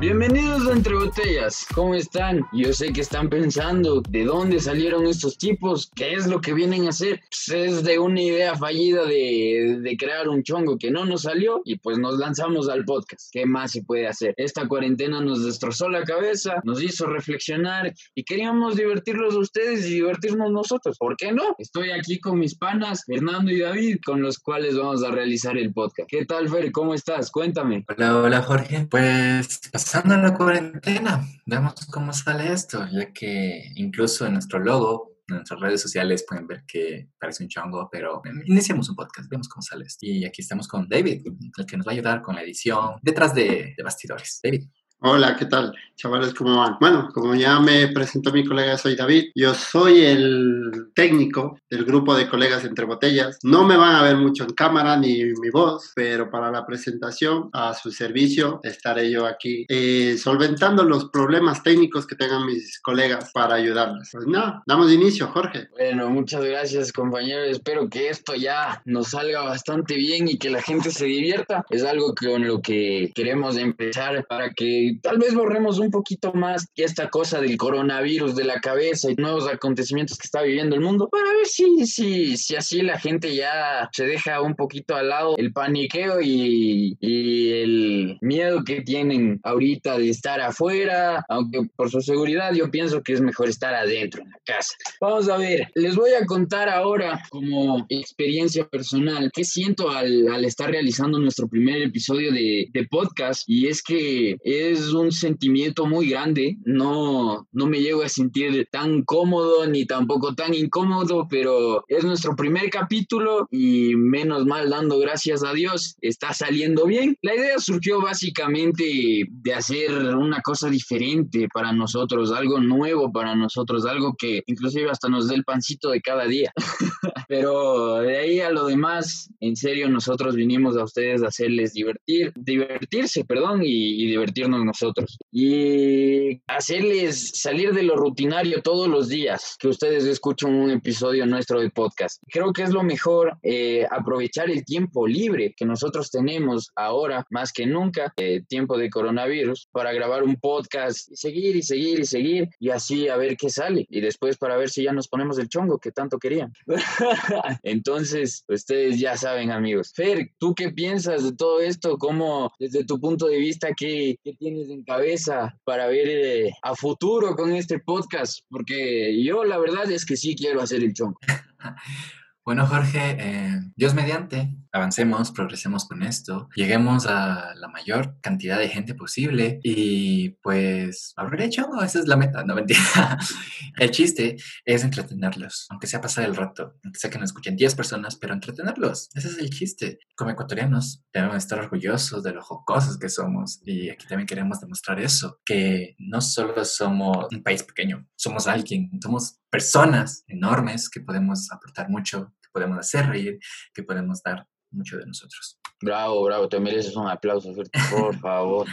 Bienvenidos a Entre Botellas, ¿cómo están? Yo sé que están pensando de dónde salieron estos tipos, qué es lo que vienen a hacer. Pues es de una idea fallida de, de, crear un chongo que no nos salió y pues nos lanzamos al podcast. ¿Qué más se puede hacer? Esta cuarentena nos destrozó la cabeza, nos hizo reflexionar y queríamos divertirlos a ustedes y divertirnos nosotros. ¿Por qué no? Estoy aquí con mis panas, Fernando y David, con los cuales vamos a realizar el podcast. ¿Qué tal, Fer? ¿Cómo estás? Cuéntame. Hola, hola, Jorge. Pues pasando la cuarentena, veamos cómo sale esto, ya que incluso en nuestro logo, en nuestras redes sociales pueden ver que parece un chongo, pero iniciamos un podcast, vemos cómo sale esto. Y aquí estamos con David, el que nos va a ayudar con la edición detrás de, de bastidores. David. Hola, ¿qué tal? Chavales, ¿cómo van? Bueno, como ya me presentó mi colega, soy David. Yo soy el técnico del grupo de colegas entre botellas. No me van a ver mucho en cámara ni mi voz, pero para la presentación a su servicio estaré yo aquí eh, solventando los problemas técnicos que tengan mis colegas para ayudarles. Pues nada, damos inicio, Jorge. Bueno, muchas gracias, compañeros. Espero que esto ya nos salga bastante bien y que la gente se divierta. Es algo con lo que queremos empezar para que tal vez borremos un poquito más esta cosa del coronavirus de la cabeza y nuevos acontecimientos que está viviendo el mundo para ver si, si, si así la gente ya se deja un poquito al lado el paniqueo y, y el miedo que tienen ahorita de estar afuera, aunque por su seguridad yo pienso que es mejor estar adentro en la casa. Vamos a ver, les voy a contar ahora como experiencia personal qué siento al, al estar realizando nuestro primer episodio de, de podcast y es que es es un sentimiento muy grande. No, no me llego a sentir tan cómodo ni tampoco tan incómodo, pero es nuestro primer capítulo y menos mal dando gracias a Dios, está saliendo bien. La idea surgió básicamente de hacer una cosa diferente para nosotros, algo nuevo para nosotros, algo que inclusive hasta nos dé el pancito de cada día. pero de ahí a lo demás, en serio, nosotros vinimos a ustedes a hacerles divertir, divertirse, perdón, y, y divertirnos nosotros y hacerles salir de lo rutinario todos los días que ustedes escuchan un episodio nuestro de podcast. Creo que es lo mejor eh, aprovechar el tiempo libre que nosotros tenemos ahora más que nunca, eh, tiempo de coronavirus, para grabar un podcast y seguir y seguir y seguir y así a ver qué sale y después para ver si ya nos ponemos el chongo que tanto querían. Entonces, ustedes ya saben amigos. Fer, ¿tú qué piensas de todo esto? ¿Cómo desde tu punto de vista qué, qué en cabeza para ver eh, a futuro con este podcast? Porque yo la verdad es que sí quiero hacer el chongo. Bueno, Jorge, eh, Dios mediante, avancemos, progresemos con esto, lleguemos a la mayor cantidad de gente posible y pues habré hecho, esa es la meta, no mentira. el chiste es entretenerlos, aunque sea pasar el rato, aunque sea que nos escuchen 10 personas, pero entretenerlos, ese es el chiste. Como ecuatorianos debemos estar orgullosos de lo jocosos que somos y aquí también queremos demostrar eso, que no solo somos un país pequeño, somos alguien, somos personas enormes que podemos aportar mucho podemos hacer reír, que podemos dar mucho de nosotros. Bravo, bravo, te mereces un aplauso, por favor.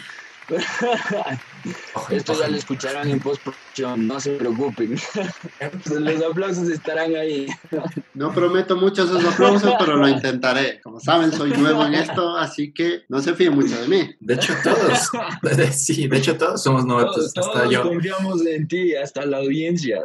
Esto ya lo escucharán en postproducción, no se preocupen. Los aplausos estarán ahí. No prometo muchos esos aplausos, pero lo intentaré. Como saben, soy nuevo en esto, así que no se fíen mucho de mí. De hecho, todos, sí, de hecho, todos somos nuevos. Todos, yo. confiamos en ti, hasta la audiencia.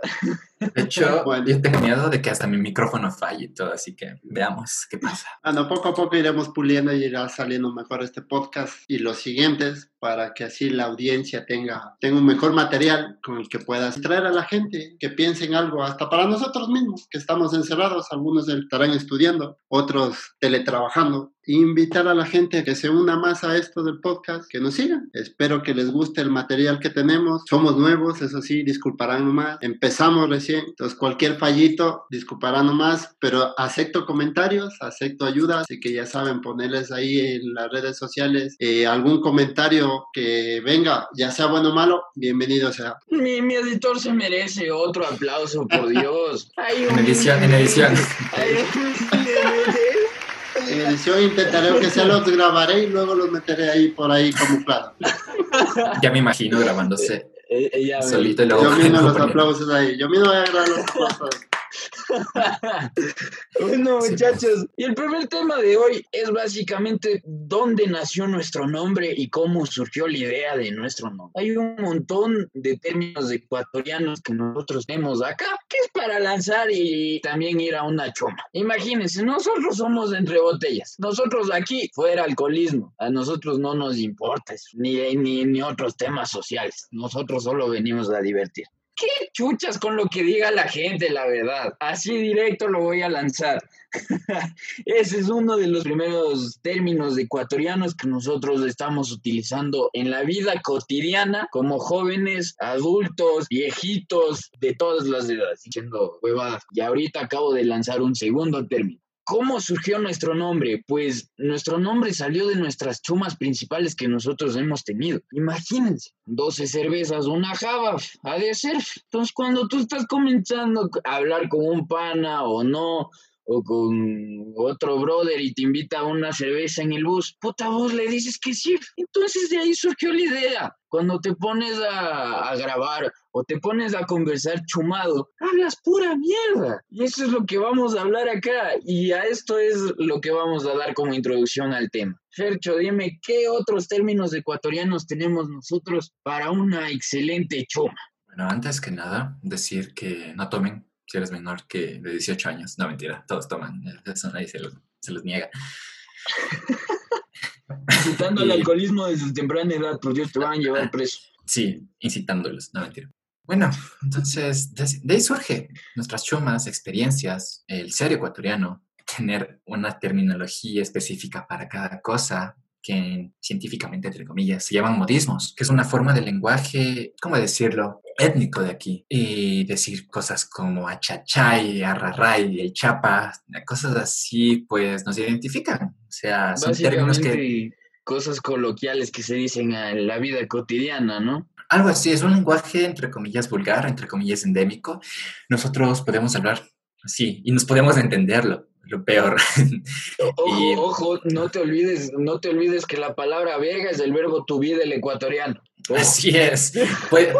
De hecho, yo tengo miedo de que hasta mi micrófono falle y todo, así que veamos qué pasa. Bueno, poco a poco iremos puliendo y irá saliendo mejor este podcast y los siguientes para que así la audiencia tenga, tenga un mejor material con el que puedas traer a la gente, que piensen algo, hasta para nosotros mismos, que estamos encerrados, algunos estarán estudiando, otros teletrabajando, invitar a la gente a que se una más a esto del podcast, que nos sigan. Espero que les guste el material que tenemos. Somos nuevos, eso sí, disculparán nomás. Empezamos recién, entonces cualquier fallito, disculparán nomás, pero acepto comentarios, acepto ayudas, así que ya saben, ponerles ahí en las redes sociales eh, algún comentario que venga, ya sea bueno o malo, bienvenido sea. Mi, mi editor se merece otro aplauso, por Dios. en edición, en edición. En edición intentaré que sea los grabaré y luego los meteré ahí por ahí camuflados. Ya me imagino grabándose eh, eh, solito y luego. Yo mismo los aplausos ahí. Yo mismo voy a grabar los aplausos. bueno, muchachos, y el primer tema de hoy es básicamente dónde nació nuestro nombre y cómo surgió la idea de nuestro nombre. Hay un montón de términos ecuatorianos que nosotros tenemos acá, que es para lanzar y también ir a una choma. Imagínense, nosotros somos entre botellas. Nosotros aquí, fuera alcoholismo, a nosotros no nos importa eso, ni, ni, ni otros temas sociales. Nosotros solo venimos a divertir. ¿Qué chuchas con lo que diga la gente, la verdad? Así directo lo voy a lanzar. Ese es uno de los primeros términos ecuatorianos que nosotros estamos utilizando en la vida cotidiana como jóvenes, adultos, viejitos, de todas las edades, diciendo huevadas. Y ahorita acabo de lanzar un segundo término. ¿Cómo surgió nuestro nombre? Pues nuestro nombre salió de nuestras chumas principales que nosotros hemos tenido. Imagínense, 12 cervezas, una java, ha de ser. Entonces, cuando tú estás comenzando a hablar con un pana o no, o con otro brother y te invita a una cerveza en el bus, puta vos le dices que sí. Entonces de ahí surgió la idea. Cuando te pones a, a, grabar o te pones a conversar chumado, hablas pura mierda. Y eso es lo que vamos a hablar acá. Y a esto es lo que vamos a dar como introducción al tema. Fercho, dime, ¿qué otros términos ecuatorianos tenemos nosotros para una excelente chuma? Bueno, antes que nada, decir que no tomen si eres menor que de 18 años. No, mentira, todos toman, eso nadie se los, se los niega. Incitando al alcoholismo desde temprana edad, por Dios, te van a llevar preso. Sí, incitándolos, no mentira. Bueno, entonces, de, ahí surge nuestras chumas, experiencias, el ser ecuatoriano, tener una terminología específica para cada cosa, que científicamente, entre comillas, se llaman modismos, que es una forma de lenguaje, ¿cómo decirlo?, étnico de aquí. Y decir cosas como achachay, arraray, el chapa, cosas así, pues nos identifican. O sea, son términos que... Cosas coloquiales que se dicen en la vida cotidiana, ¿no? Algo así, es un lenguaje, entre comillas, vulgar, entre comillas, endémico. Nosotros podemos hablar así y nos podemos entenderlo lo peor. Ojo, ojo, no te olvides, no te olvides que la palabra verga es el verbo to be del ecuatoriano. Así es. Puede,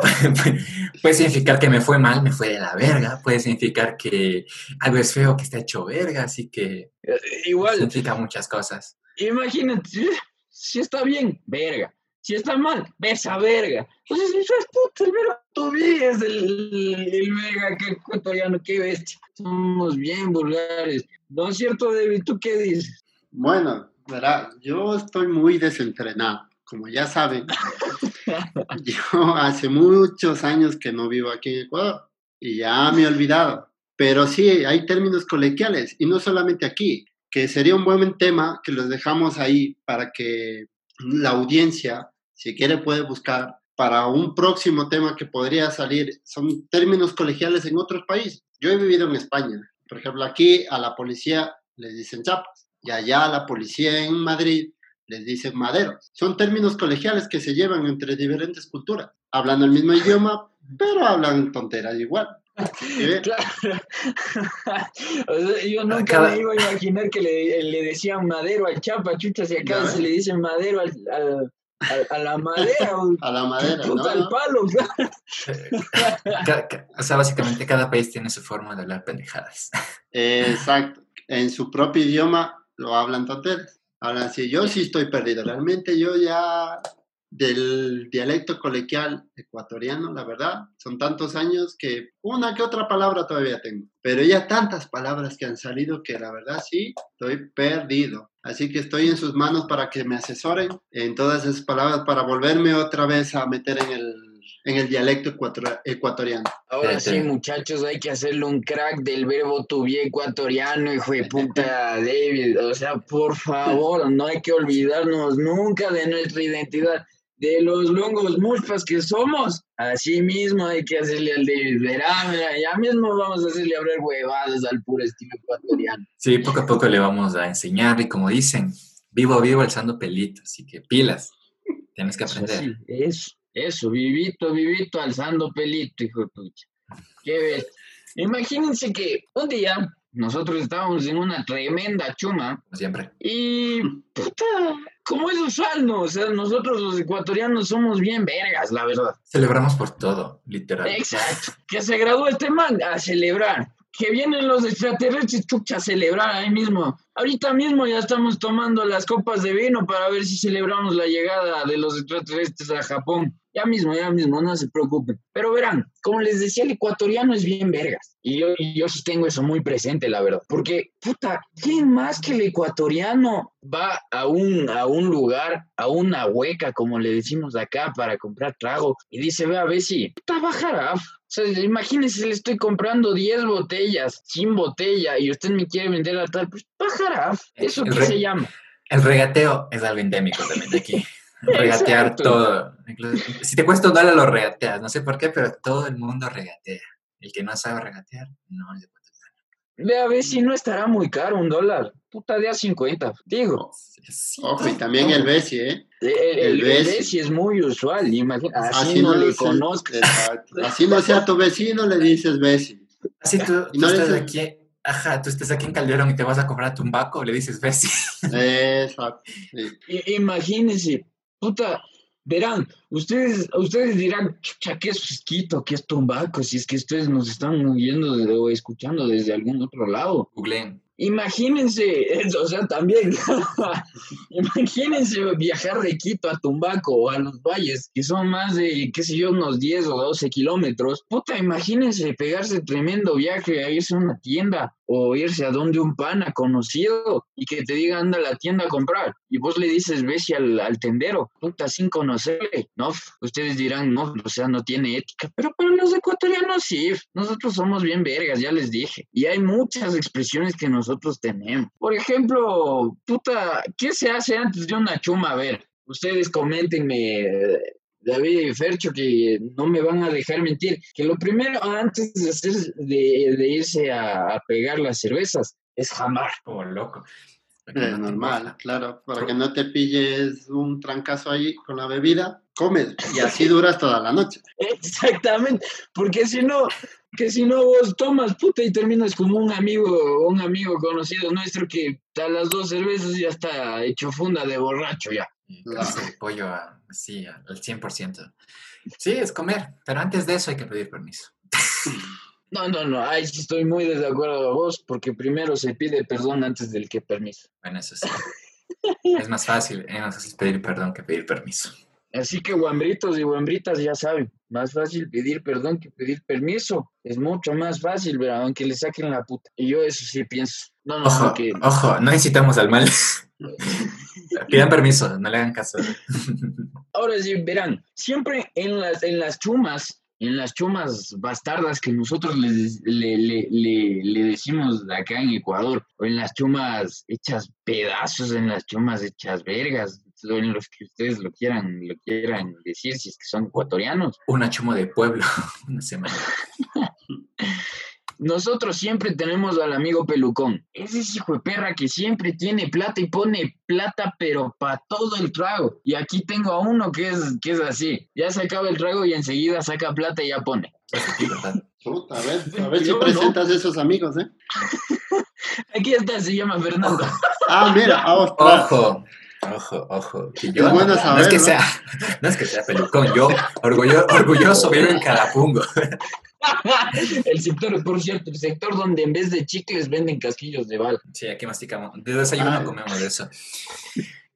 puede, significar que me fue mal, me fue de la verga. Puede significar que algo es feo, que está hecho verga, así que eh, igual significa muchas cosas. Imagínate, si está bien, verga. Si está mal, besa verga. Entonces, es puto, el verbo to be es el, el verga que ecuatoriano, qué bestia. Somos bien vulgares. ¿No es cierto, David? ¿Tú qué dices? Bueno, verá, yo estoy muy desentrenado. Como ya saben, yo hace muchos años que no vivo aquí en Ecuador y ya me he olvidado. Pero sí, hay términos coloquiales y no solamente aquí, que sería un buen tema que los dejamos ahí para que la audiencia, si quiere, puede buscar para un próximo tema que podría salir. Son términos colegiales en otros países. Yo he vivido en España. Por ejemplo, aquí a la policía les dicen chapas y allá a la policía en Madrid les dicen maderos. Son términos colegiales que se llevan entre diferentes culturas. Hablan el mismo idioma, pero hablan tonteras igual. Claro. yo nunca me iba a imaginar que le, le, decían madero al chapa, chucha, si acá se le dice madero al, al, a, la madera. a la madera. Al palo. o sea, básicamente cada país tiene su forma de hablar pendejadas. Exacto. En su propio idioma lo hablan tonteras. Ahora sí, yo sí estoy perdido. Realmente yo ya del dialecto colegial ecuatoriano, la verdad, son tantos años que una que otra palabra todavía tengo, pero ya tantas palabras que han salido que la verdad sí, estoy perdido. Así que estoy en sus manos para que me asesoren en todas esas palabras para volverme otra vez a meter en el, en el dialecto ecuatoriano. Ahora sí, muchachos, hay que hacerle un crack del verbo to be ecuatoriano, hijo de puta David. O sea, por favor, no hay que olvidarnos nunca de nuestra identidad de los longos muspas que somos, así mismo hay que hacerle al David Verá, ya mismo vamos a hacerle abrir huevadas al puro estilo ecuatoriano. Sí, poco a poco le vamos a enseñar y como dicen, vivo vivo alzando pelitos, así que pilas, tienes que aprender. Eso, eso, vivito, vivito alzando pelito, hijo de pucha. Qué ves. Imagínense que un día nosotros estábamos en una tremenda chuma. Siempre. Y, puta, como es usual, ¿no? O sea, nosotros los ecuatorianos somos bien vergas, la verdad. Celebramos por todo, literal. Exacto. Que se graduó este man a celebrar. que vienen los extraterrestres, chucha, a celebrar ahí mismo. Ahorita mismo ya estamos tomando las copas de vino para ver si celebramos la llegada de los extraterrestres a Japón. Ya mismo, ya mismo, no se preocupen. Pero verán, como les decía, el ecuatoriano es bien vergas. Y yo, yo sí tengo eso muy presente, la verdad. Porque, puta, ¿quién más que el ecuatoriano va a un, a un lugar, a una hueca, como le decimos acá, para comprar trago? Y dice, ve a ver si, puta, bajará. O sea, imagínense, le estoy comprando 10 botellas, sin botella, y usted me quiere vender a tal, pues bajará. ¿Eso El qué se llama? El regateo es algo endémico también de aquí. Regatear Exacto. todo. Incluso- Si te cuesta un dólar, lo regateas. No sé por qué, pero todo el mundo regatea. El que no sabe regatear, no es de ecuatoriano. Ve a ver si no estará muy caro un dólar. Puta, de a 50. Digo, Ojo, y también el Bessie, ¿eh? el, el, El el Bessie. Bessie es muy usual. Imagina, así, no, le se- conozco. exacto. Así no sea tu vecino, le dices Bessie. Así tú, Y tú no estás dices- aquí, ajá, tú estás aquí en Calderón y te vas a comprar a Tumbaco, le dices Bessie. Exacto. sí. I- Imagínense, puta, verán, ustedes, ustedes dirán, chucha, ¿qué es fresquito? ¿Qué es tumbaco? Si es que ustedes nos están oyendo de- o escuchando desde algún otro lado. Googleen. Imagínense, eso, o sea, también, imagínense viajar de Quito a Tumbaco o a los valles, que son más de, qué sé yo, unos 10 o 12 kilómetros. Puta, imagínense pegarse tremendo viaje a irse a una tienda o irse a donde un pana conocido y que te diga anda a la tienda a comprar y vos le dices ves al, al tendero, puta, sin conocerle, ¿no? Ustedes dirán, no, o sea, no tiene ética, pero para los ecuatorianos sí, nosotros somos bien vergas, ya les dije. Y hay muchas expresiones que nosotros tenemos. Por ejemplo, puta, ¿qué se hace antes de una chuma? A ver, ustedes coméntenme. Eh, David y Fercho, que no me van a dejar mentir, que lo primero antes de, hacer, de, de irse a, a pegar las cervezas es jamar. Como loco. Es no te normal, claro. Para que no te pilles un trancazo ahí con la bebida, comes. Y así duras toda la noche. Exactamente, porque si no, que si no vos tomas puta y terminas como un amigo, un amigo conocido nuestro que a las dos cervezas ya está hecho funda de borracho ya. Claro. el pollo a- sí, al 100%. Sí, es comer, pero antes de eso hay que pedir permiso. No, no, no, ahí sí estoy muy de acuerdo a vos, porque primero se pide perdón antes del que permiso. Bueno, eso sí. es más fácil, es más fácil pedir perdón que pedir permiso. Así que guambritos y guambritas ya saben, más fácil pedir perdón que pedir permiso. Es mucho más fácil, ¿verdad? aunque le saquen la puta. Y yo eso sí pienso. No, no, Ojo, no, que ojo, no incitamos al mal. Pidan permiso, no le hagan caso. Ahora sí, verán, siempre en las, en las chumas, en las chumas bastardas que nosotros les- le, le, le, le decimos acá en Ecuador, o en las chumas hechas pedazos, en las chumas hechas vergas, en los que ustedes lo quieran, lo quieran decir, si es que son ecuatorianos. Una chumo de pueblo, una semana. Nosotros siempre tenemos al amigo pelucón. Ese es hijo de perra que siempre tiene plata y pone plata, pero para todo el trago. Y aquí tengo a uno que es, que es así. Ya se acaba el trago y enseguida saca plata y ya pone. A ver, a ver si Yo no. presentas esos amigos, ¿eh? Aquí está, se llama Fernando. Ah, mira, ostras. Ojo, ojo, ojo. Que yo, Es bueno no, es saber, que ¿no? sea, no es que sea pelucón, yo orgullo- orgulloso vivo en Carapungo. El sector, por cierto, el sector donde en vez de chicles venden casquillos de bala. Sí, aquí masticamos. De desayuno Ah. comemos de eso.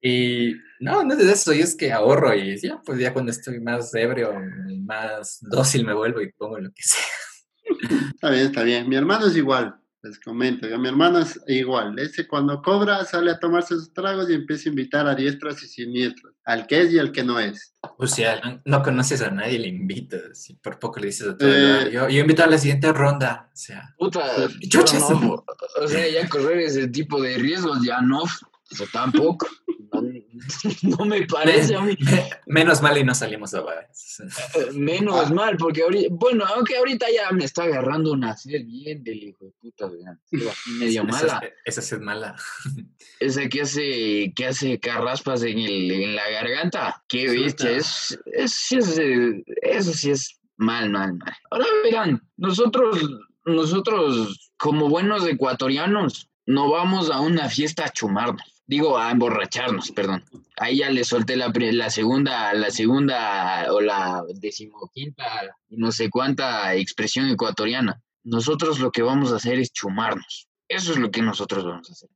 Y no, no es de eso, yo es que ahorro y ya, pues ya cuando estoy más ebrio, más dócil me vuelvo y pongo lo que sea. Está bien, está bien. Mi hermano es igual, les comento. que Mi hermano es igual. Ese cuando cobra sale a tomarse sus tragos y empieza a invitar a diestras y siniestras. Al que es y al que no es. O sea, no, no conoces a nadie, le invitas. Si por poco le dices a todo el Eh. yo, yo invito a la siguiente ronda. O sea, Puta, yo no, o sea, ya correr ese tipo de riesgos ya no, o tampoco. No, me parece a mí. me- menos mal y no salimos a bares. Eh, Menos mal, porque ahorita, bueno, aunque ahorita ya me está agarrando una sed bien del hijo de puta, así medio Esa- mala. Esa sí es mala. Ese que hace, que hace carraspas en, el, en la garganta. Qué bestia, es, es, sí es, eso sí es mal, mal, mal. Ahora verán, nosotros, nosotros como buenos ecuatorianos, no vamos a una fiesta a chumarnos. Digo, a emborracharnos, perdón. Ahí ya le solté la, la segunda, la segunda o la decimoquinta, no sé cuánta expresión ecuatoriana. nosotros lo que vamos a hacer es chumarnos. Eso es lo que nosotros vamos a hacer.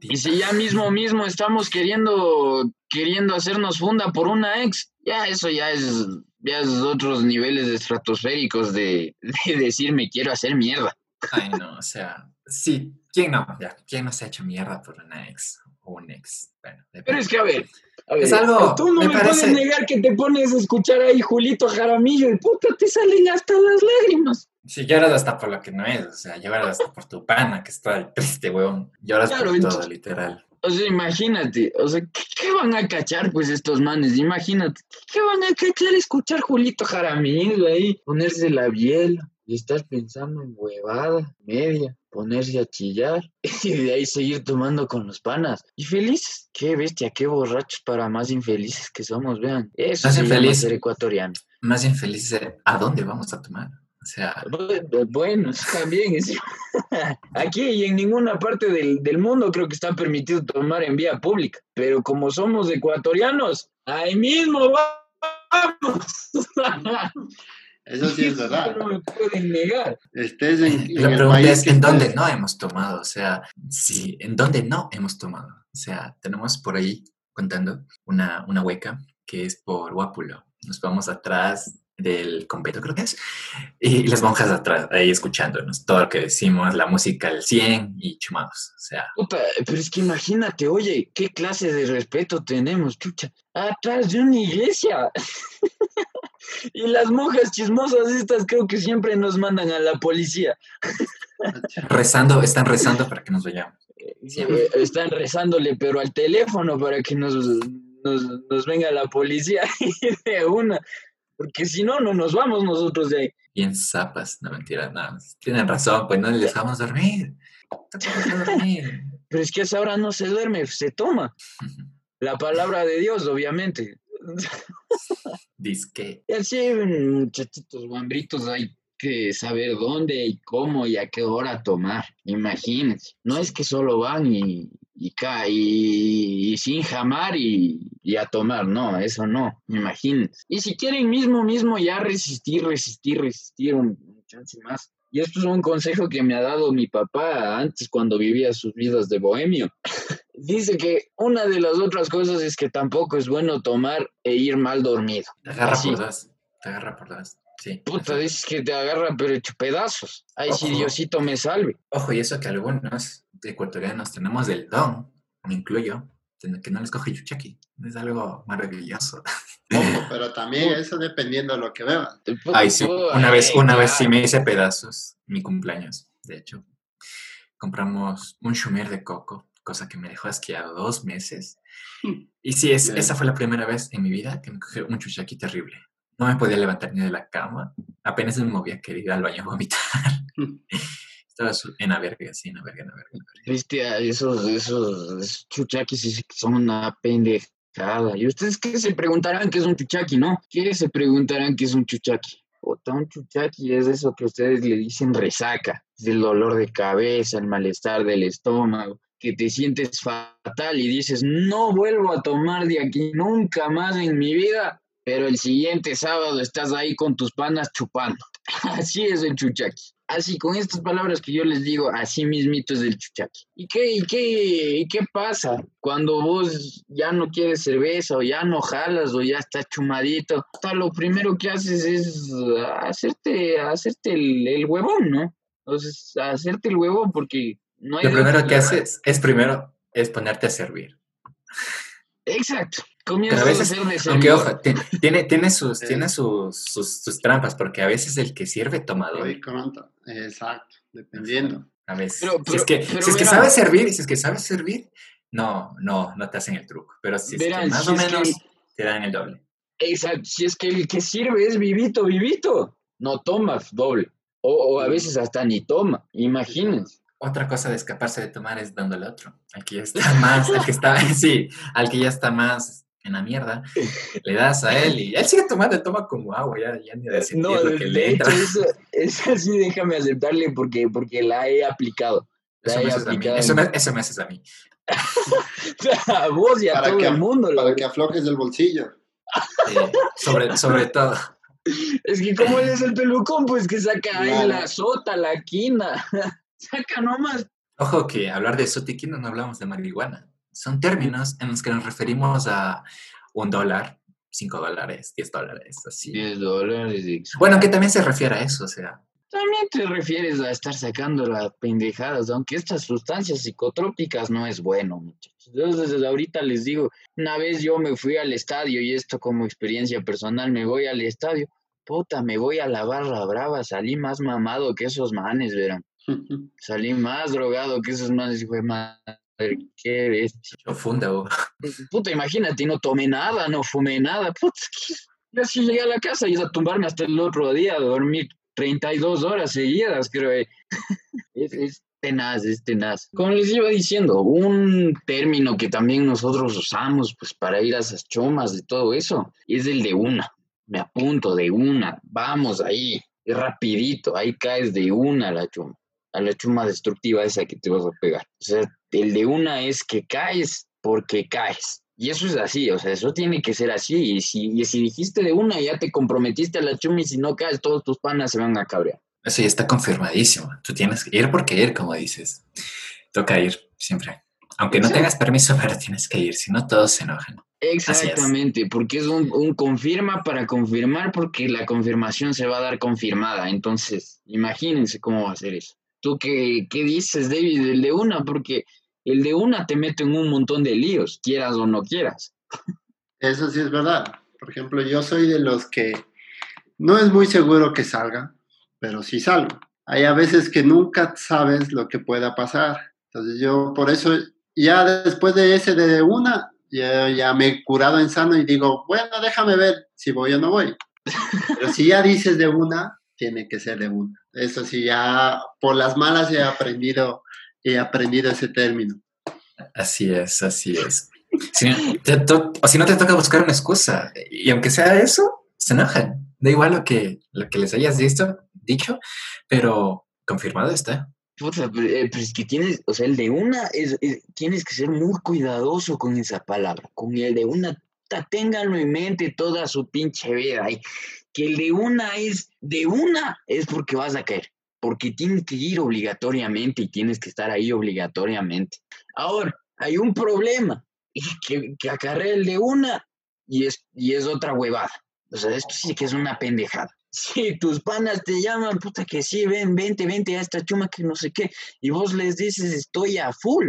Y si ya mismo mismo estamos queriendo queriendo hacernos funda por una ex, ya eso ya es ya es otros niveles estratosféricos de, de decir me quiero hacer mierda. Ay, no, o sea, sí, ¿quién no? Ya, ¿quién no se ha hecho mierda por una ex o un ex? Bueno, Pero es que a ver, a ver, Es algo, tú no me me, parece- puedes negar que te pones a escuchar ahí Julito Jaramillo y puta te salen hasta las lágrimas. Sí, lloras hasta por lo que no es, o sea, lloras hasta por tu pana que está ahí triste, weón. Lloras Claro, por todo, entonces- literal. O sea, imagínate, o sea, ¿qué, qué van a cachar pues estos manes? Imagínate, ¿qué van a cachar escuchar Julito Jaramillo ahí, ponerse la biela y estar pensando en huevada media, ponerse a chillar y de ahí seguir tomando con los panas. Y felices, qué bestia, qué borrachos para más infelices que somos, vean. Eso Más infeliz. ser ecuatoriano. Más infeliz es a dónde vamos a tomar. O sea, Bu- Bueno, bien. es- Aquí y en ninguna parte del, del mundo creo que está permitido tomar en vía pública, pero como somos ecuatorianos, ahí mismo vamos. Eso sí es verdad. No me pueden negar. Estés en, en la el pregunta país es que en estés, dónde no hemos tomado. O sea, sí, en dónde no hemos tomado. O sea, tenemos por ahí contando una, una hueca que es por Guápulo. Nos vamos atrás del convento, creo que es, y las monjas atrás, ahí escuchándonos todo lo que decimos, la música al 100 y chumados. O sea, pero es que imagínate, oye, qué clase de respeto tenemos, chucha, atrás de una iglesia. y las monjas chismosas estas creo que siempre nos mandan a la policía. rezando, están rezando para que nos vayamos. Eh, están rezándole, pero al teléfono para que nos, nos, nos venga la policía y de una. Porque si no, no nos vamos nosotros de ahí. Y en zapas, no mentira, no. Tienen razón, pues no les dejamos dormir. No dormir. Pero es que a esa hora no se duerme, se toma. La palabra de Dios, obviamente. Disque. Y así, muchachitos guambritos, hay que saber dónde y cómo y a qué hora tomar. Imagínense. No es que solo van y, y, ca- y, y sin jamar y, y a tomar. No, eso no. Imagínense. Y si quieren mismo, mismo ya resistir, resistir, resistir un, un chance más. Y esto es un consejo que me ha dado mi papá antes cuando vivía sus vidas de bohemio. Dice que una de las otras cosas es que tampoco es bueno tomar e ir mal dormido. Te agarra Así. por dos. Te agarra por. Sí. Puta, dices que te agarra pero hecho pedazos. Ay, si. Diosito me salve. Ojo, y eso que algunos ecuatorianos tenemos del don, me incluyo, que no les coge chuchaqui. Es algo maravilloso. Ojo, pero también eso dependiendo de lo que. Puta, Ay, sí, una vez, una vez sí me hice pedazos, mi cumpleaños, de hecho. Compramos un shumir de coco, cosa que me dejó asqueado dos meses. Y sí, es, esa fue la primera vez en mi vida que me cogió un chuchaqui terrible. No me podía levantar ni de la cama, apenas me movía, quería ir al baño a vomitar. Estaba en la verga, sí, en la verga, en la verga. a esos, esos, que son una pendejada. Y ustedes qué se preguntarán qué es un chuchaqui, ¿no? ¿Qué se preguntarán qué es un chuchaqui? Puta, un chuchaqui es eso que ustedes le dicen resaca. Es el dolor de cabeza, el malestar del estómago, que te sientes fatal y dices, no vuelvo a tomar de aquí nunca más en mi vida. Pero el siguiente sábado estás ahí con tus panas chupando. Así es el chuchaqui. Así, con estas palabras que yo les digo, así mismito es el chuchaqui. ¿Y qué, y qué, y qué pasa cuando vos ya no quieres cerveza o ya no jalas o ya estás chumadito? Hasta lo primero que haces es hacerte, hacerte el, el huevón, ¿no? Entonces, hacerte el huevón porque no hay... Lo primero que haces es primero es ponerte a servir. Exacto. Pero Comienzas a a veces, hacer de aunque ojo, ti- tiene, tiene, sus, tiene sus, sus, sus trampas, porque a veces el que sirve toma Hoy doble. pronto. Exacto, dependiendo. A veces. Pero- si es que, pero si es que sabes servir, si es que sabes servir, no, no, no te hacen el truco. Pero si es Verán, que más si o que- menos te dan el doble. Exacto, si es que el que sirve es vivito, vivito, no toma doble. O, o a veces hasta ni toma, imagínense. Otra cosa de escaparse de tomar es dándole otro. Al que ya está más, al que está, sí, al que ya está más en la mierda, le das a él y él sigue tomando, toma como agua, ya, ya ni de sentir No, lo de, que de le hecho, entra. eso, eso sí déjame aceptarle porque, porque la he aplicado. La Eso he me haces a mí. aplicado. Eso me, eso me haces a mí. a vos y a Para todo que- el mundo. Para que aflojes del bolsillo. Eh, sobre, sobre todo. Es que como él es el pelucón, pues que saca ahí la sota, la quina. saca nomás. Ojo que hablar de sota y quina no hablamos de marihuana. Son términos en los que nos referimos a un dólar, cinco dólares, diez dólares, así. Diez dólares. Bueno, que también se refiere a eso, o sea. También te refieres a estar sacando las pendejadas, aunque estas sustancias psicotrópicas no es bueno, muchachos. Entonces, desde ahorita les digo, una vez yo me fui al estadio y esto como experiencia personal, me voy al estadio, puta, me voy a la barra brava, salí más mamado que esos manes, verán. salí más drogado que esos manes, y fue más qué es. Yo funda, Puta, imagínate, no tomé nada, no fumé nada. Puta, yo así llegué a la casa y a tumbarme hasta el otro día a dormir 32 horas seguidas, creo. Eh. es, es, tenaz, es tenaz. Como les iba diciendo, un término que también nosotros usamos pues para ir a esas chomas de todo eso es el de una. Me apunto de una, vamos ahí, es rapidito, ahí caes de una a la chuma, a la chuma destructiva esa que te vas a pegar. O sea, el de una es que caes porque caes. Y eso es así, o sea, eso tiene que ser así. Y si, si dijiste de una, ya te comprometiste a la chuma y si no caes, todos tus panas se van a cabrear. Eso ya está confirmadísimo. Tú tienes que ir porque ir, como dices. Toca ir siempre. Aunque no tengas permiso, pero tienes que ir, si no todos se enojan. Exactamente, porque es un, un, confirma para confirmar, porque la confirmación se va a dar confirmada. Entonces, imagínense cómo va a ser eso. ¿Tú qué, qué dices, David, el de una? Porque el de una te mete en un montón de líos, quieras o no quieras. Eso sí es verdad. Por ejemplo, yo soy de los que no es muy seguro que salga, pero sí salgo. Hay a veces que nunca sabes lo que pueda pasar. Entonces yo por eso ya después de ese de una, ya, ya me he curado en sano y digo, bueno, déjame ver si voy o no voy. Pero si ya dices de una, tiene que ser de una. Eso sí, ya por las malas he aprendido he aprendido ese término. Así es, así es. Si, o si no te toca buscar una excusa, y aunque sea eso, se enojan. Da igual lo que, lo que les hayas visto, dicho, pero confirmado está. Puta, eh, pero, es que tienes, o sea, el de una, es, tienes que ser muy cuidadoso con esa palabra, con el de una, ténganlo en mente toda su pinche vida, y que el de una es, de una, es porque vas a caer porque tienes que ir obligatoriamente y tienes que estar ahí obligatoriamente. Ahora, hay un problema que, que acarrea el de una y es, y es otra huevada. O sea, esto sí que es una pendejada. Si tus panas te llaman, puta que sí, ven, vente, vente a esta chuma que no sé qué, y vos les dices, estoy a full,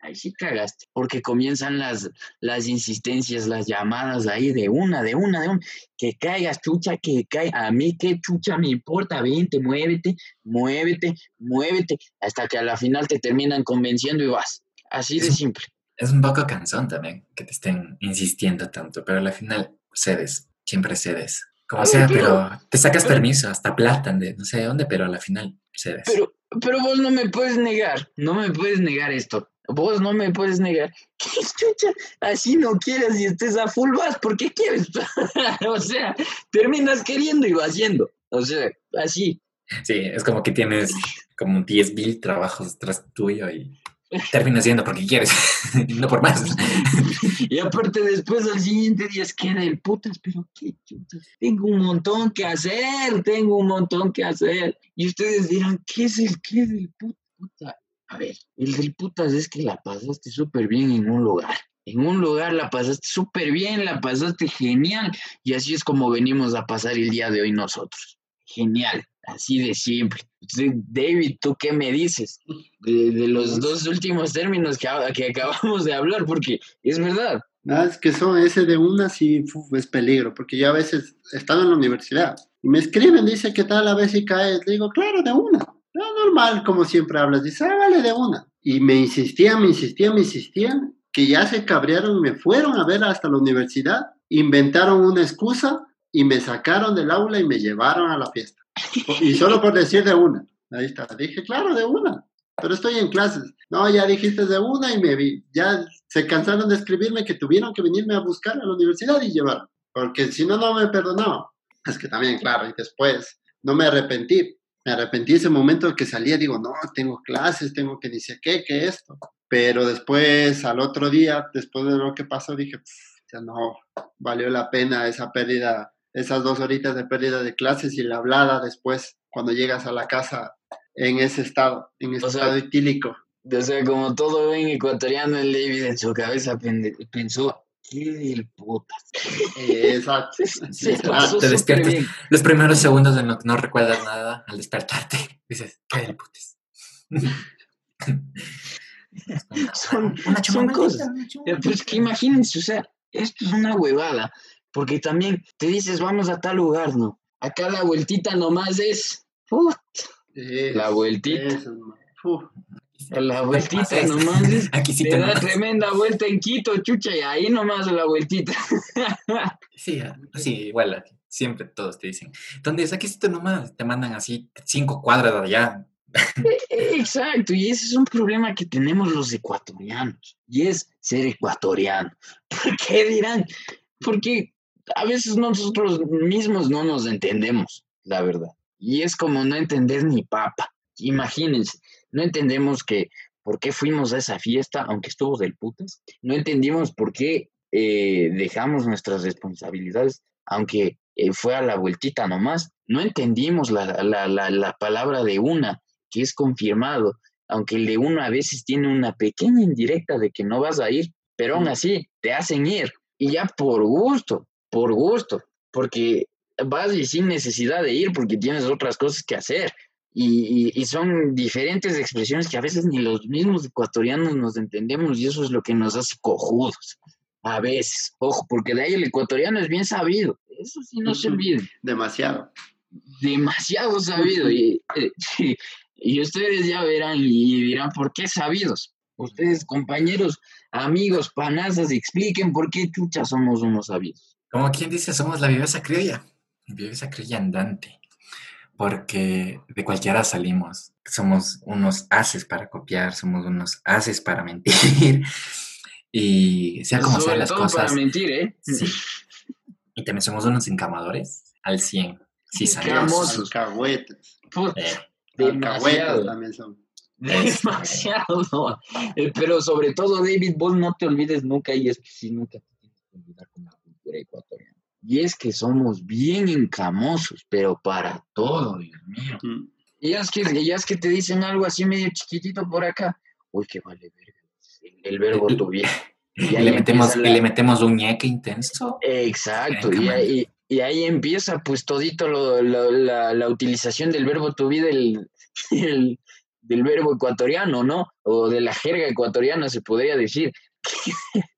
ahí sí cagaste, porque comienzan las, las insistencias, las llamadas ahí de una, de una, de una, que caigas, chucha, que caiga, a mí qué chucha me importa, vente, muévete, muévete, muévete, hasta que a la final te terminan convenciendo y vas, así de simple. Es un poco cansón también que te estén insistiendo tanto, pero al final cedes, siempre cedes. Como sea, pero, te sacas permiso, hasta plata, de no sé dónde, pero al final cedes. Pero, pero vos no me puedes negar, no me puedes negar esto. Vos no me puedes negar. ¿Qué chucha? Así no quieres y estés a full vas, ¿por qué quieres? o sea, terminas queriendo y vas haciendo. O sea, así. Sí, es como que tienes como 10 mil trabajos tras tuyo y terminas yendo porque quieres, no por más. y aparte después al siguiente día es que del putas, pero qué chucha. Tengo un montón que hacer, tengo un montón que hacer. Y ustedes dirán, ¿qué es el qué del puta? A ver, el del putas es que la pasaste súper bien en un lugar. En un lugar la pasaste súper bien, la pasaste genial. Y así es como venimos a pasar el día de hoy nosotros. Genial, así de siempre. David, ¿tú qué me dices de, los dos últimos términos que, que, acabamos de hablar? Porque es verdad. Ah, es que son ese de una sí es peligro, porque yo a veces están en la universidad y me escriben, dice, ¿qué tal a ver si caes? Le digo, claro, de una. No, normal, como siempre hablas. Dice, ah, vale, de una. Y me insistían, me insistían, me insistían, que ya se cabrearon, me fueron a ver hasta la universidad, inventaron una excusa y me sacaron del aula y me llevaron a la fiesta. Y solo por decir de una. Ahí está. Dije, claro, de una. Pero estoy en clases. No, ya dijiste de una y me vi. Ya se cansaron de escribirme que tuvieron que venirme a buscar a la universidad y llevar. Porque si no, no me perdonaban. Es que también, claro, y después no me arrepentí me arrepentí ese momento que salía, digo, no, tengo clases, tengo que ni sé qué, qué esto. Pero después, al otro día, después de lo que pasó, dije, ya no, valió la pena esa pérdida esas dos horitas de pérdida de clases y la hablada después, cuando llegas a la casa en ese estado, en ese estado etílico. O sea, como todo buen ecuatoriano, el David en su cabeza pensó, ¿qué del putas? Exacto. te despiertas. Los primeros segundos de no, no recuerdas nada al despertarte. Dices, ¿qué del putas? son, son cosas. Pues que imagínense, o sea, esto es una huevada, porque también te dices, vamos a tal lugar, ¿no? Acá la vueltita nomás es, la vueltita. La vueltita nomás Aquí sí te da tremenda vuelta en Quito, chucha, y ahí nomás la vueltita. sí, sí, igual, siempre todos te dicen, ¿dónde es? Aquí sí te nomás, te mandan así cinco cuadras de allá, Exacto, y ese es un problema que tenemos los ecuatorianos, y es ser ecuatoriano. ¿Por qué dirán? Porque a veces nosotros mismos no nos entendemos, la verdad. Y es como no entender ni papa. Imagínense, no entendemos que por qué fuimos a esa fiesta, aunque estuvo del putas. No entendimos por qué eh, dejamos nuestras responsabilidades, aunque eh, fue a la vueltita nomás. No entendimos la, la, la, la palabra de una, que es confirmado, aunque el de uno a veces tiene una pequeña indirecta de que no vas a ir, pero aún así te hacen ir y ya por gusto, por gusto, porque vas y sin necesidad de ir porque tienes otras cosas que hacer. Y, y, son diferentes expresiones que a veces ni los mismos ecuatorianos nos entendemos y eso es lo que nos hace cojudos. A veces, ojo, porque de ahí el ecuatoriano es bien sabido, eso sí no se olvide. Demasiado. Demasiado sabido. y, Y ustedes ya verán y dirán, ¿por qué sabidos? Ustedes, compañeros, amigos, panazas, expliquen por qué chucha somos unos sabidos. Como quien dice, somos la viveza criolla, viveza criolla andante, porque de cualquiera salimos. Somos unos haces para copiar, somos unos haces para mentir. y sea como sean las cosas. para mentir, ¿eh? Sí. Y también somos unos encamadores al 100. Sí, sabemos. Alcahuetes. Eh. Demasiado. también son. Demasiado, eh, Pero sobre todo, David, vos no te olvides nunca, y es que si nunca te tienes que olvidar con la cultura ecuatoriana. Y es que somos bien encamosos, pero para todo, Dios mío. Y es que, es que te dicen algo así medio chiquitito por acá. Uy, que vale verga. El, verbo tuviera. Y, le metemos, y le metemos un ñeque intenso. Exacto. Y ahí, y ahí empieza pues todito la, utilización del verbo to be del, del verbo ecuatoriano, ¿no? O de la jerga ecuatoriana se podría decir.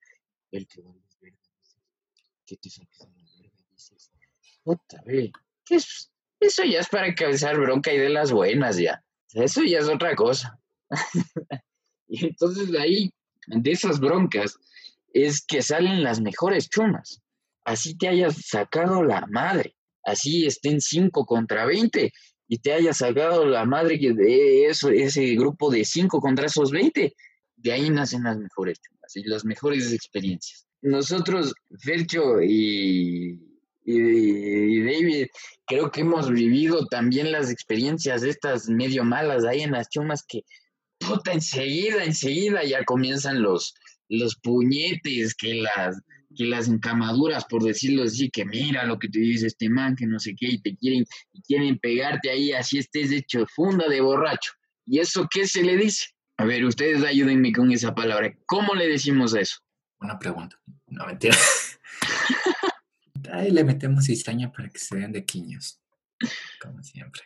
El que va a verga, ¿qué te saques de la verga? Dices, otra vez, eso ya es para cabezar bronca y de las buenas ya. Eso ya es otra cosa. y entonces de ahí, de esas broncas, es que salen las mejores chumas así te hayas sacado la madre, así estén 5 contra 20 y te hayas sacado la madre de ese grupo de 5 contra esos 20, de ahí nacen las mejores chumas y las mejores experiencias. Nosotros, Fercho y, y, David, creo que hemos vivido también las experiencias estas medio malas ahí en las chumas que, puta, enseguida, enseguida ya comienzan los, los puñetes, que las que las encamaduras, por decirlo así, que mira lo que te dice este man, que no sé qué, y te quieren, y quieren pegarte ahí, así estés hecho funda de borracho. ¿Y eso qué se le dice? A ver, ustedes ayúdenme con esa palabra. ¿Cómo le decimos eso? Una pregunta. No, mentira. Ahí le metemos cizaña para que se vean de quiños. Como siempre.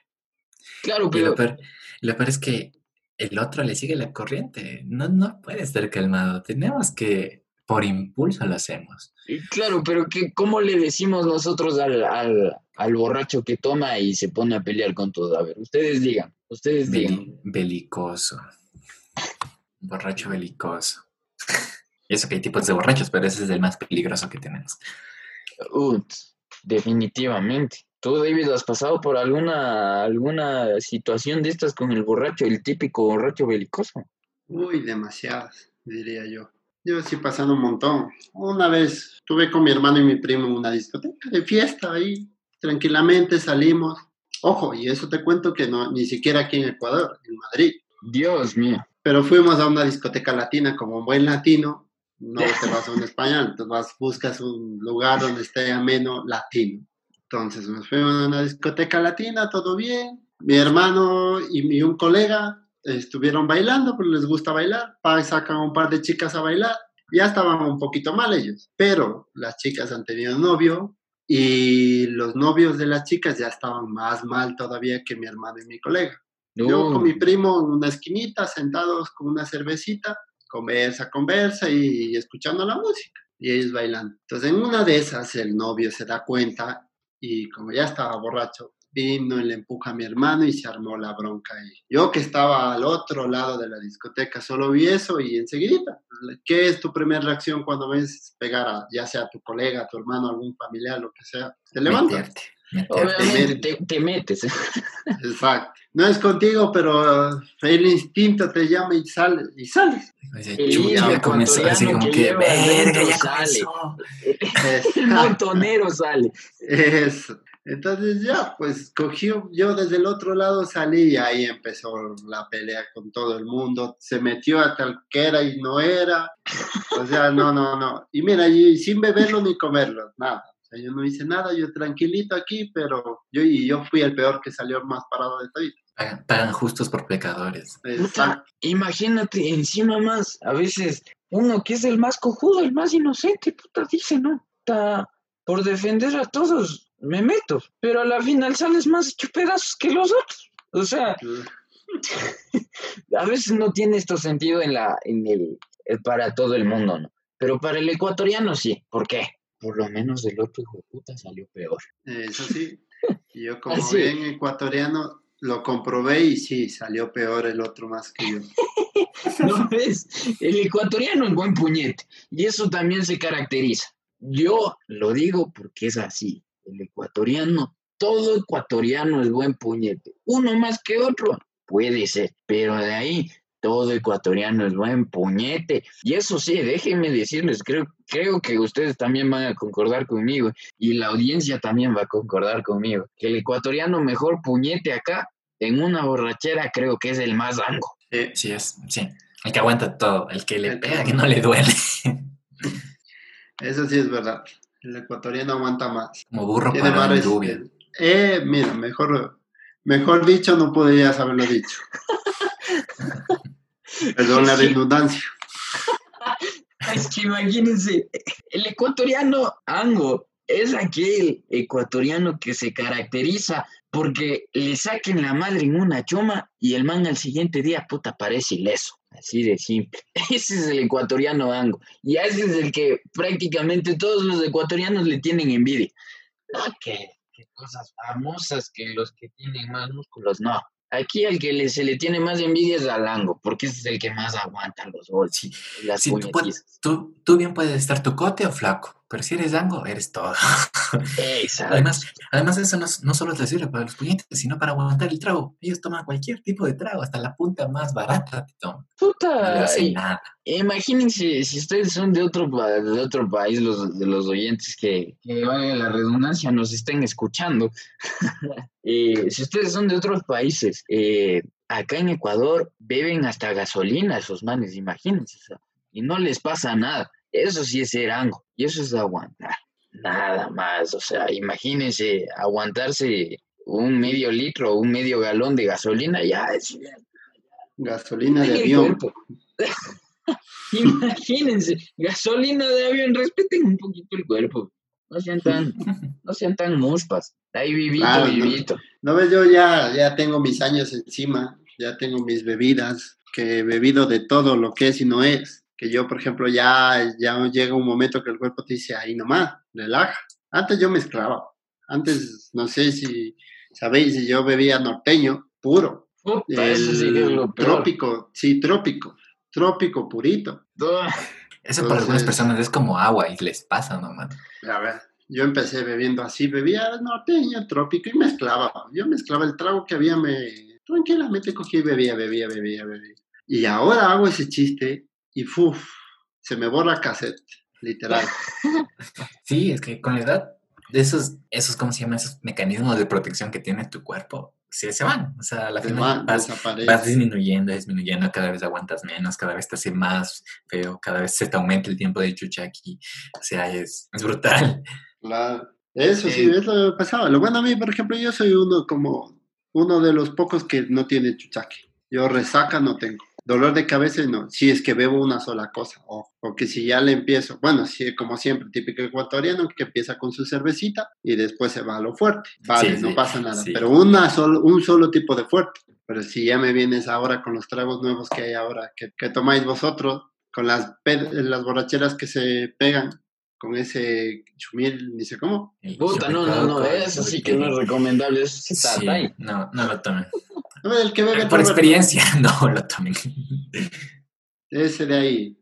Claro, pero. lo peor, lo peor es que el otro le sigue la corriente. No, no puede estar calmado. Tenemos que por impulso lo hacemos. Claro, pero que, ¿cómo le decimos nosotros al, al, borracho que toma y se pone a pelear con todo? A ver, ustedes digan, ustedes digan. Belicoso. Borracho belicoso. Eso que hay tipos de borrachos, pero ese es el más peligroso que tenemos. Definitivamente. ¿Tú, David, has pasado por alguna, alguna situación de estas con el borracho, el típico borracho belicoso? Uy, demasiadas, diría yo. Yo sí pasando un montón. Una vez estuve con mi hermano y mi primo en una discoteca de fiesta ahí, tranquilamente salimos. Ojo, y eso te cuento que no, ni siquiera aquí en Ecuador, en Madrid. Dios mío. Pero fuimos a una discoteca latina como un buen latino, no te vas a un español, entonces vas, buscas un lugar donde esté ameno latino. Entonces nos fuimos a una discoteca latina, todo bien. Mi hermano y mi, un colega estuvieron bailando, porque les gusta bailar. sacan un par de chicas a bailar. Ya estaban un poquito mal ellos, pero las chicas han tenido novio y los novios de las chicas ya estaban más mal todavía que mi hermano y mi colega. Yo con mi primo en una esquinita, sentados con una cervecita, conversa, conversa y escuchando la música y ellos bailando. Entonces en una de esas el novio se da cuenta y como ya estaba borracho, vino y le empuja a mi hermano y se armó la bronca ahí. Yo que estaba al otro lado de la discoteca solo vi eso y enseguida, ¿qué es tu primera reacción cuando ves pegar a ya sea a tu colega, a tu hermano, algún familiar, lo que sea? Te levantas. Obviamente te, metes. Exacto. No es contigo, pero el instinto te llama y sales. Y sales. ya comenzó así como que, verga, ya sale. El montonero sale. Eso. Entonces ya, pues cogió, yo desde el otro lado salí y ahí empezó la pelea con todo el mundo. Se metió a tal que era y no era. O sea, no, no, no. Y mira, y sin beberlo ni comerlo, nada yo no hice nada, yo tranquilito aquí, pero yo y yo fui el peor que salió más parado de todo. Pagan, justos por pecadores. imagínate, encima más, a veces uno que es el más cojudo, el más inocente, puta, dice, no, está por defender a todos, me meto, pero a la final sales más hecho pedazos que los otros. O sea, a veces no tiene esto sentido en la, en el, para todo el mundo, ¿no? Pero para el ecuatoriano sí. ¿Por qué? Por lo menos el otro hijo de puta salió peor. Eso sí. yo como bien ecuatoriano lo comprobé y sí, salió peor el otro más que yo. ¿No ves? El ecuatoriano es buen puñete y eso también se caracteriza. Yo lo digo porque es así. El ecuatoriano, todo ecuatoriano es buen puñete. Uno más que otro, puede ser, pero de ahí todo ecuatoriano es buen puñete. Y eso sí, déjenme decirles, creo, creo que ustedes también van a concordar conmigo y la audiencia también va a concordar conmigo, que el ecuatoriano mejor puñete acá en una borrachera creo que es el más ango. Sí, es, sí. El que aguanta todo, el que le pega, que no le duele. Eso sí es verdad. El ecuatoriano aguanta más. Como burro Tiene para lluvia. Eh, mira, mejor, mejor dicho no podrías haberlo dicho. Perdón la redundancia. Es que imagínense, el ecuatoriano Ango es aquel ecuatoriano que se caracteriza porque le saquen la madre en una choma y el man al siguiente día, puta, parece ileso. Así de simple. Ese es el ecuatoriano Ango. Y ese es el que prácticamente todos los ecuatorianos le tienen envidia. No, que, que cosas famosas que los que tienen más músculos, no. Aquí el que se le tiene más envidia es a Lango, porque es el que más aguanta los goles. Las tú, tú, bien puedes estar tu cote o flaco, pero si eres Lango, eres todo. Exacto. Además, además eso no, no solo te sirve para los puñetes, sino para aguantar el trago. Ellos toman cualquier tipo de trago, hasta la punta más barata te toman. Puta. No nada. Imagínense si ustedes son de otro, de otro país, los, de los oyentes que, que la redundancia, nos estén escuchando. Eh, si ustedes son de otros países, eh, acá en Ecuador beben hasta gasolina esos manes, imagínense. y no les pasa nada. Eso sí es erango y eso es aguantar. Nada más. O sea, imagínense aguantarse un medio litro o un medio galón de gasolina, ya es. Gasolina de avión. Imagínense, gasolina de avión, respeten un poquito el cuerpo. No sean tan, no sean tan muspas. Ahí vivito, vivito. No, ves, yo ya, ya tengo mis años encima, ya tengo mis bebidas, que he bebido de todo lo que es y no es. Que yo, por ejemplo, ya, ya llega un momento que el cuerpo te dice, ahí nomás, relaja. Antes yo mezclaba. Antes, no sé si sabéis, si yo bebía norteño, puro. trópico, sí, trópico trópico purito. Eso para algunas personas es como agua y les pasa nomás. A ver, yo empecé bebiendo así, bebía norteño, trópico y mezclaba. Yo mezclaba el trago que había, me tranquilamente cogía y bebía, bebía, bebía, bebía. Y ahora hago ese chiste y ¡fuf! Se me borra cassette, literal. Sí, es que con la edad, esos, esos, ¿cómo se llaman? Esos mecanismos de protección que tiene tu cuerpo, sí, se van. O sea, a la final vas, disminuyendo, disminuyendo, cada vez aguantas menos, cada vez te hace más feo, cada vez se te aumenta el tiempo de chucha aquí. O sea, es, es brutal. Claro. Eso sí, Eh, es lo que pasaba. Lo bueno a mí, por ejemplo, yo soy uno como uno de los pocos que no tiene chuchaqui. Yo resaca no tengo. Dolor de cabeza no. Si es que bebo una sola cosa. O, o que si ya le empiezo, bueno, sí, como siempre, típico ecuatoriano que empieza con su cervecita y después se va a lo fuerte. Vale, Sí, no sí, pasa nada. sí. Pero una solo, un solo tipo de fuerte. Pero si ya me vienes ahora con los tragos nuevos que hay ahora, que, que tomáis vosotros, con las, las borracheras que se pegan, con ese chumil, ni sé cómo. Puta, no, no, no, eso sí que no es recomendable. Eso sí está Sí, ahí. no, no lo tomen. No, el que bebe Por experiencia, no lo tomen. Ese de ahí,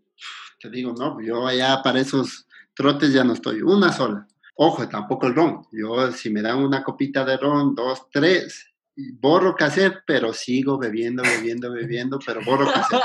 te digo, no, yo allá para esos trotes ya no estoy, una sola. Ojo, tampoco el ron. Yo, si me dan una copita de ron, dos, tres, borro cassette, pero sigo bebiendo, bebiendo, bebiendo, pero borro cassette.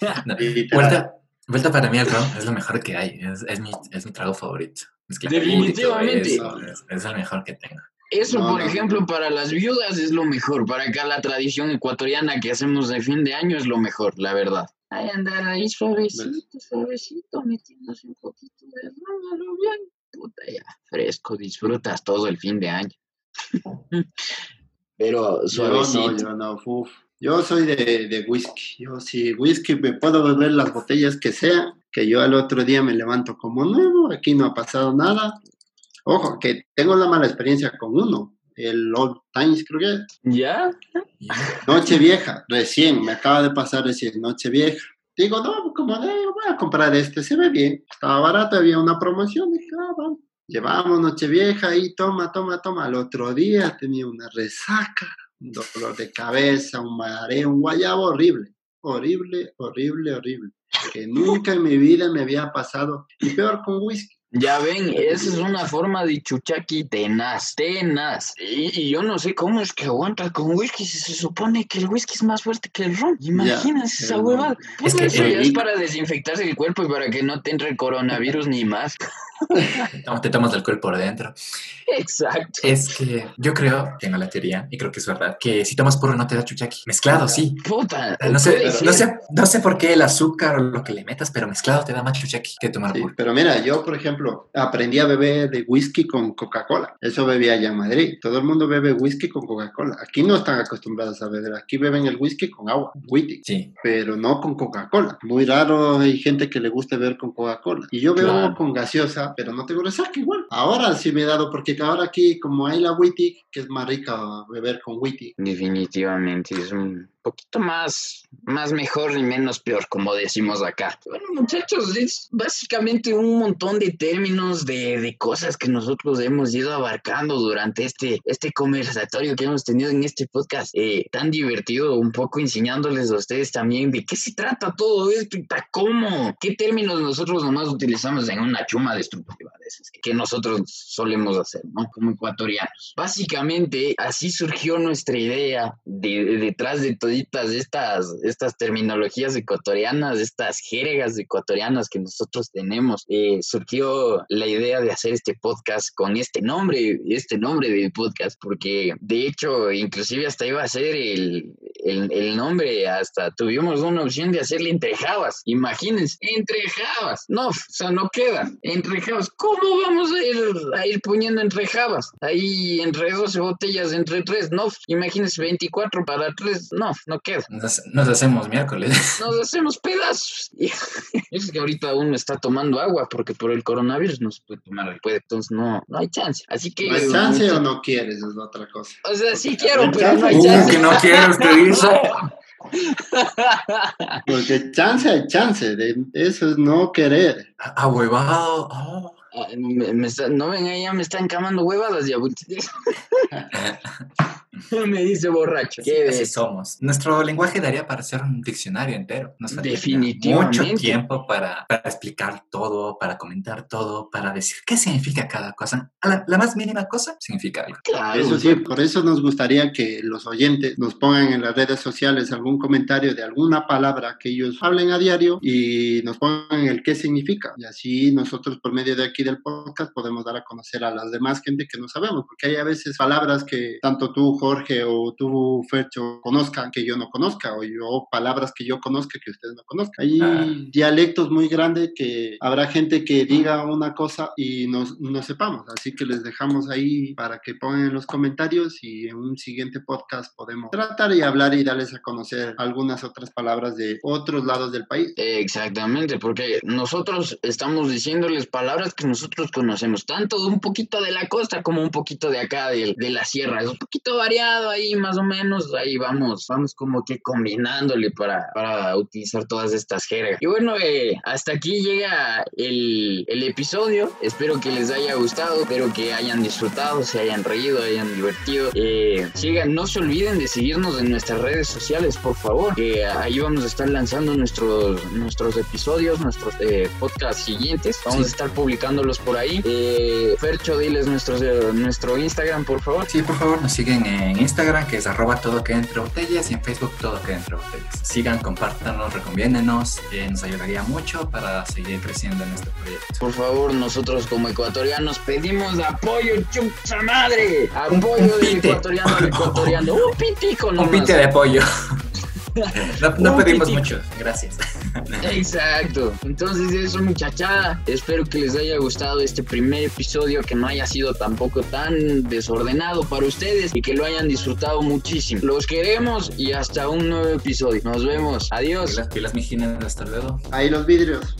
No. Vuelta, vuelta para mí el ron es lo mejor que hay. Es, es mi, es mi trago favorito. Definitivamente. Es, es- es el mejor que tengo. Eso, No, por no, ejemplo, no. para las viudas es lo mejor. Para acá la tradición ecuatoriana que hacemos de fin de año es lo mejor, la verdad. Ay, andar ahí suavecito, suavecito, metiéndose un poquito de lo bien. Puta, ya, fresco, disfrutas todo el fin de año. Pero Yo suavecito. no, yo no, uf. Yo soy de, de whisky. Yo sí, whisky me puedo beber las botellas que sean, que yo al otro día me levanto como nuevo, aquí no ha pasado nada. Ojo, que tengo la mala experiencia con uno, el Old Times creo que. ¿Ya? Noche vieja, recién, me acaba de pasar recién, noche vieja. Digo, no, como de, voy a comprar este, se ve bien. Estaba barato, había una promoción, dije, ah, vamos. Llevamos noche vieja y toma, toma, toma. Al otro día tenía una resaca, un dolor de cabeza, un mareo, un guayabo horrible. Horrible, horrible, horrible. Que nunca en mi vida me había pasado. Y peor con whisky. Ya ven, esa es una forma de chuchaqui tenaz, tenaz. Y, y yo no sé cómo es que aguanta con whisky si se supone que el whisky es más fuerte que el ron. Imagínense esa huevada. Es que eso ya el- es para desinfectarse el cuerpo y para que no te entre coronavirus ni más. Te tomas alcohol por dentro. Exacto. Es que yo creo, tengo la teoría, y creo que es verdad, que si tomas puro no te da chuchaqui. Mezclado, sí. Puta, No sé, no sé, no sé por qué el azúcar o lo que le metas, pero mezclado te da más chuchaqui que tomar Sí, puro. pero mira, yo, por ejemplo, aprendí a beber de whisky con Coca-Cola. Eso bebía allá en Madrid. Todo el mundo bebe whisky con Coca-Cola. Aquí no están acostumbrados a beber. Aquí beben el whisky con agua, whisky, Sí, pero no con Coca-Cola. Muy raro hay gente que le gusta beber con Coca-Cola. Y yo bebo Claro. con gaseosa, pero no tengo resaca igual. Ahora sí me he dado, porque ahora aquí, como hay la witty, que es más rica beber con witty. Definitivamente es un poquito más, más mejor y menos peor, como decimos acá. Bueno, muchachos, es básicamente un montón de términos, de, de cosas que nosotros hemos ido abarcando durante este, este conversatorio que hemos tenido en este podcast eh, tan divertido, un poco enseñándoles a ustedes también de qué se trata todo esto y para cómo, qué términos nosotros nomás utilizamos en una chuma destructiva de esas que, nosotros solemos hacer, ¿no? Como ecuatorianos. Básicamente, así surgió nuestra idea de, de- detrás de toditas estas, estas terminologías ecuatorianas, estas jergas ecuatorianas que nosotros tenemos. Eh, surgió la idea de hacer este podcast con este nombre, este nombre del podcast, porque de hecho, inclusive hasta iba a ser el, el, el nombre, hasta tuvimos una opción de hacerle entre jabas. Imagínense, entre jabas. No, o sea, no queda. Entre jabas. ¿Cómo vamos a ir, a ir poniendo entre jabas? Ahí entre 12 botellas, entre 3. No, imagínense 24 para 3. No, no queda. nos, nos hacemos miércoles. Nos hacemos pedazos. Y es que ahorita uno está tomando agua porque por el coronavirus no se puede tomar alcohol, entonces no, no hay chance. Así que. ¿No hay chance o no quieres? Es otra cosa. O sea, sí Porque quiero, pero no hay chance. Uh, que no quiero, usted dice. Porque chance hay chance. De, eso es no querer. Ah, huevado. Oh. Me- me está- no ven ahí, ya me están camando huevadas ya. me dice borracho. Qué así somos. Nuestro lenguaje daría para hacer un diccionario entero. Nos Definitivamente. Mucho tiempo para, para explicar todo, para comentar todo, para decir qué significa cada cosa. La, la más mínima cosa significa algo. Claro. Eso sí, por eso nos gustaría que los oyentes nos pongan en las redes sociales algún comentario de alguna palabra que ellos hablen a diario y nos pongan el qué significa. Y así nosotros por medio de aquí del podcast podemos dar a conocer a las demás gente que no sabemos, porque hay a veces palabras que tanto tú, Jorge o tú, Fercho, conozcan que yo no conozca, o yo palabras que yo conozca que ustedes no conozcan. Hay Ah. dialectos muy grandes que habrá gente que diga una cosa y no, no sepamos, así que les dejamos ahí para que pongan en los comentarios y en un siguiente podcast podemos tratar y hablar y darles a conocer algunas otras palabras de otros lados del país. Exactamente, porque nosotros estamos diciéndoles palabras que nosotros conocemos, tanto de un poquito de la costa como un poquito de acá, de, de la sierra. Es un poquito variado ahí, más o menos. Ahí vamos, vamos como que combinándole para, para utilizar todas estas jergas. Y bueno, eh, hasta aquí llega el, el episodio. Espero que les haya gustado, espero que hayan disfrutado, se hayan reído, hayan divertido. Eh, sigan, no se olviden de seguirnos en nuestras redes sociales, por favor, que ahí vamos a estar lanzando nuestros, nuestros episodios, nuestros eh, podcasts siguientes. Vamos Sí. a estar publicándolos por ahí. Eh, Fercho, diles nuestros, eh, nuestro Instagram, por favor. Sí, por favor, nos siguen en Instagram, que es arroba todo que entre botellas, y en Facebook todo que entre botellas. Sigan, compártanos, recomiéndenos, eh, nos ayudaría mucho para seguir creciendo en este proyecto. Por favor, nosotros como ecuatorianos pedimos apoyo, chucha madre. Un- Apoyo un del pite. ecuatoriano al ecuatoriano. Un pitico Un nomás. pinte de apoyo. no pedimos mucho, gracias. Exacto. Entonces eso muchachada. Espero que les haya gustado este primer episodio, que no haya sido tampoco tan desordenado para ustedes y que lo hayan disfrutado muchísimo. Los queremos y hasta un nuevo episodio. Nos vemos. Adiós. Pilas, pilas, hasta luego. Ahí los vidrios.